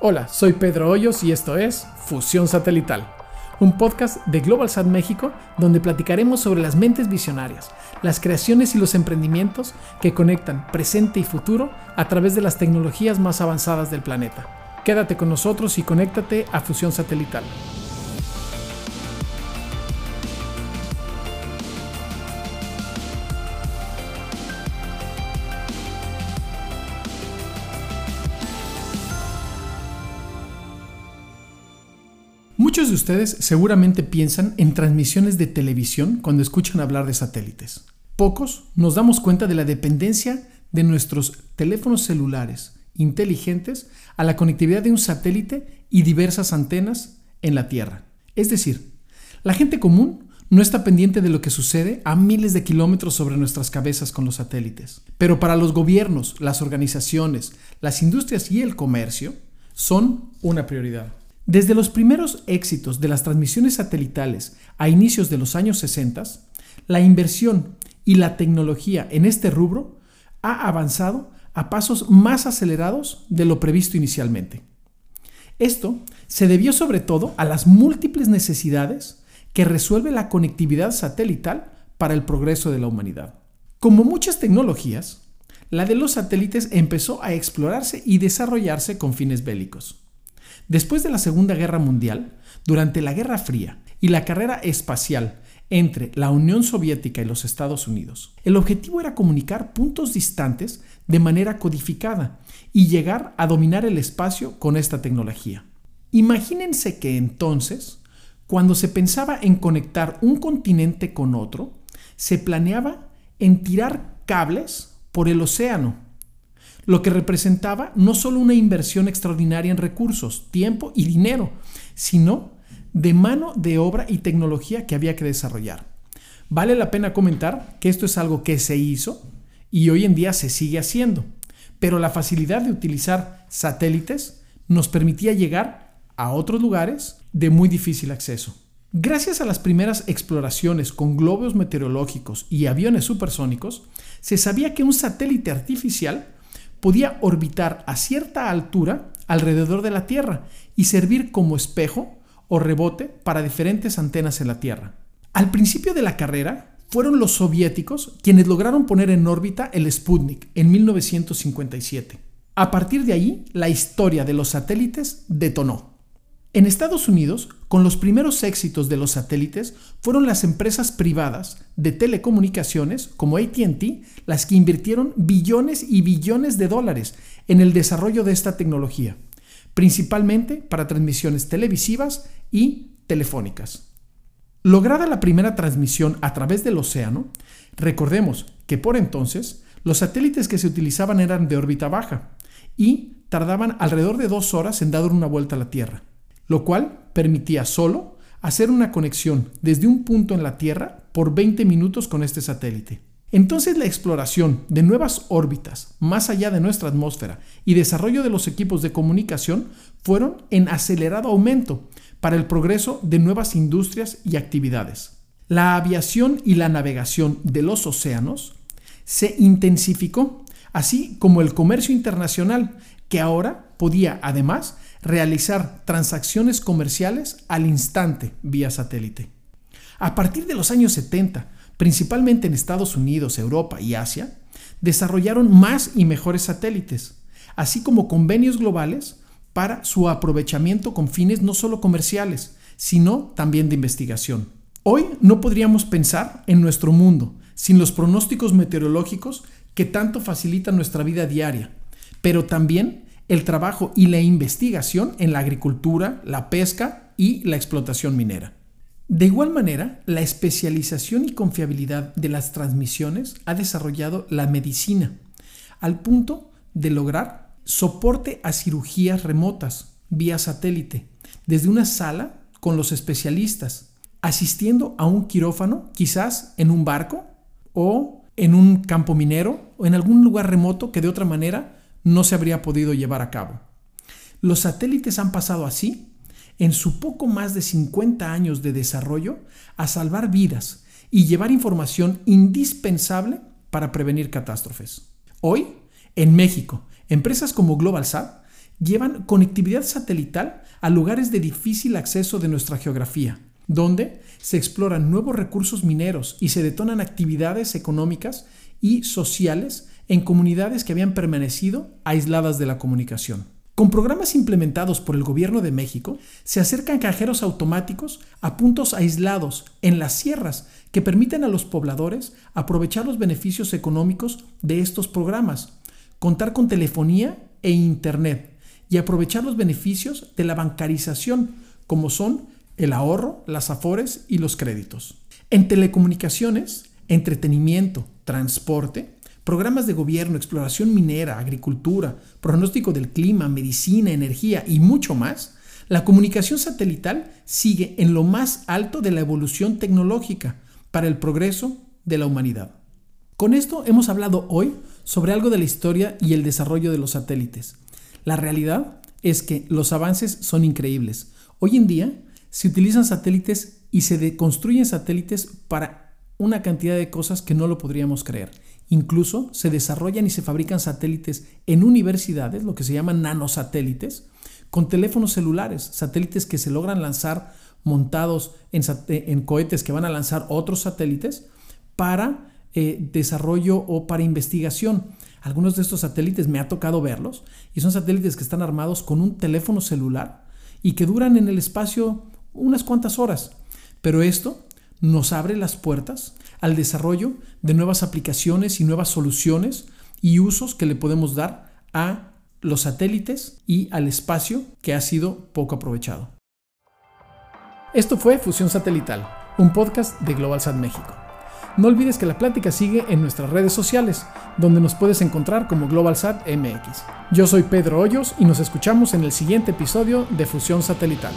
Hola, soy Pedro Hoyos y esto es Fusión Satelital, un podcast de GlobalSat México donde platicaremos sobre las mentes visionarias, las creaciones y los emprendimientos que conectan presente y futuro a través de las tecnologías más avanzadas del planeta. Quédate con nosotros y conéctate a Fusión Satelital. Muchos de ustedes seguramente piensan en transmisiones de televisión cuando escuchan hablar de satélites. Pocos nos damos cuenta de la dependencia de nuestros teléfonos celulares inteligentes a la conectividad de un satélite y diversas antenas en la Tierra. Es decir, la gente común no está pendiente de lo que sucede a miles de kilómetros sobre nuestras cabezas con los satélites. Pero para los gobiernos, las organizaciones, las industrias y el comercio son una prioridad. Desde los primeros éxitos de las transmisiones satelitales a inicios de los años 60, la inversión y la tecnología en este rubro ha avanzado a pasos más acelerados de lo previsto inicialmente. Esto se debió sobre todo a las múltiples necesidades que resuelve la conectividad satelital para el progreso de la humanidad. Como muchas tecnologías, la de los satélites empezó a explorarse y desarrollarse con fines bélicos. Después de la Segunda Guerra Mundial, durante la Guerra Fría y la carrera espacial entre la Unión Soviética y los Estados Unidos, el objetivo era comunicar puntos distantes de manera codificada y llegar a dominar el espacio con esta tecnología. Imagínense que entonces, cuando se pensaba en conectar un continente con otro, se planeaba en tirar cables por el océano lo que representaba no solo una inversión extraordinaria en recursos, tiempo y dinero, sino de mano de obra y tecnología que había que desarrollar. Vale la pena comentar que esto es algo que se hizo y hoy en día se sigue haciendo, pero la facilidad de utilizar satélites nos permitía llegar a otros lugares de muy difícil acceso. Gracias a las primeras exploraciones con globos meteorológicos y aviones supersónicos, se sabía que un satélite artificial podía orbitar a cierta altura alrededor de la Tierra y servir como espejo o rebote para diferentes antenas en la Tierra. Al principio de la carrera, fueron los soviéticos quienes lograron poner en órbita el Sputnik en 1957. A partir de ahí, la historia de los satélites detonó. En Estados Unidos, con los primeros éxitos de los satélites, fueron las empresas privadas de telecomunicaciones como ATT las que invirtieron billones y billones de dólares en el desarrollo de esta tecnología, principalmente para transmisiones televisivas y telefónicas. Lograda la primera transmisión a través del océano, recordemos que por entonces los satélites que se utilizaban eran de órbita baja y tardaban alrededor de dos horas en dar una vuelta a la Tierra lo cual permitía solo hacer una conexión desde un punto en la Tierra por 20 minutos con este satélite. Entonces la exploración de nuevas órbitas más allá de nuestra atmósfera y desarrollo de los equipos de comunicación fueron en acelerado aumento para el progreso de nuevas industrias y actividades. La aviación y la navegación de los océanos se intensificó, así como el comercio internacional, que ahora podía además realizar transacciones comerciales al instante vía satélite. A partir de los años 70, principalmente en Estados Unidos, Europa y Asia, desarrollaron más y mejores satélites, así como convenios globales para su aprovechamiento con fines no solo comerciales, sino también de investigación. Hoy no podríamos pensar en nuestro mundo sin los pronósticos meteorológicos que tanto facilitan nuestra vida diaria, pero también el trabajo y la investigación en la agricultura, la pesca y la explotación minera. De igual manera, la especialización y confiabilidad de las transmisiones ha desarrollado la medicina, al punto de lograr soporte a cirugías remotas vía satélite, desde una sala con los especialistas, asistiendo a un quirófano, quizás en un barco o en un campo minero o en algún lugar remoto que de otra manera no se habría podido llevar a cabo. Los satélites han pasado así, en su poco más de 50 años de desarrollo, a salvar vidas y llevar información indispensable para prevenir catástrofes. Hoy, en México, empresas como GlobalSat llevan conectividad satelital a lugares de difícil acceso de nuestra geografía, donde se exploran nuevos recursos mineros y se detonan actividades económicas y sociales en comunidades que habían permanecido aisladas de la comunicación. Con programas implementados por el Gobierno de México, se acercan cajeros automáticos a puntos aislados en las sierras que permiten a los pobladores aprovechar los beneficios económicos de estos programas, contar con telefonía e internet y aprovechar los beneficios de la bancarización, como son el ahorro, las afores y los créditos. En telecomunicaciones, entretenimiento, transporte, programas de gobierno, exploración minera, agricultura, pronóstico del clima, medicina, energía y mucho más, la comunicación satelital sigue en lo más alto de la evolución tecnológica para el progreso de la humanidad. Con esto hemos hablado hoy sobre algo de la historia y el desarrollo de los satélites. La realidad es que los avances son increíbles. Hoy en día se utilizan satélites y se construyen satélites para una cantidad de cosas que no lo podríamos creer. Incluso se desarrollan y se fabrican satélites en universidades, lo que se llaman nanosatélites, con teléfonos celulares, satélites que se logran lanzar montados en, cohetes que van a lanzar otros satélites para eh, desarrollo o para investigación. Algunos de estos satélites me ha tocado verlos y son satélites que están armados con un teléfono celular y que duran en el espacio unas cuantas horas. Pero esto nos abre las puertas al desarrollo de nuevas aplicaciones y nuevas soluciones y usos que le podemos dar a los satélites y al espacio que ha sido poco aprovechado. Esto fue Fusión Satelital, un podcast de GlobalSat México. No olvides que la plática sigue en nuestras redes sociales, donde nos puedes encontrar como GlobalSat MX. Yo soy Pedro Hoyos y nos escuchamos en el siguiente episodio de Fusión Satelital.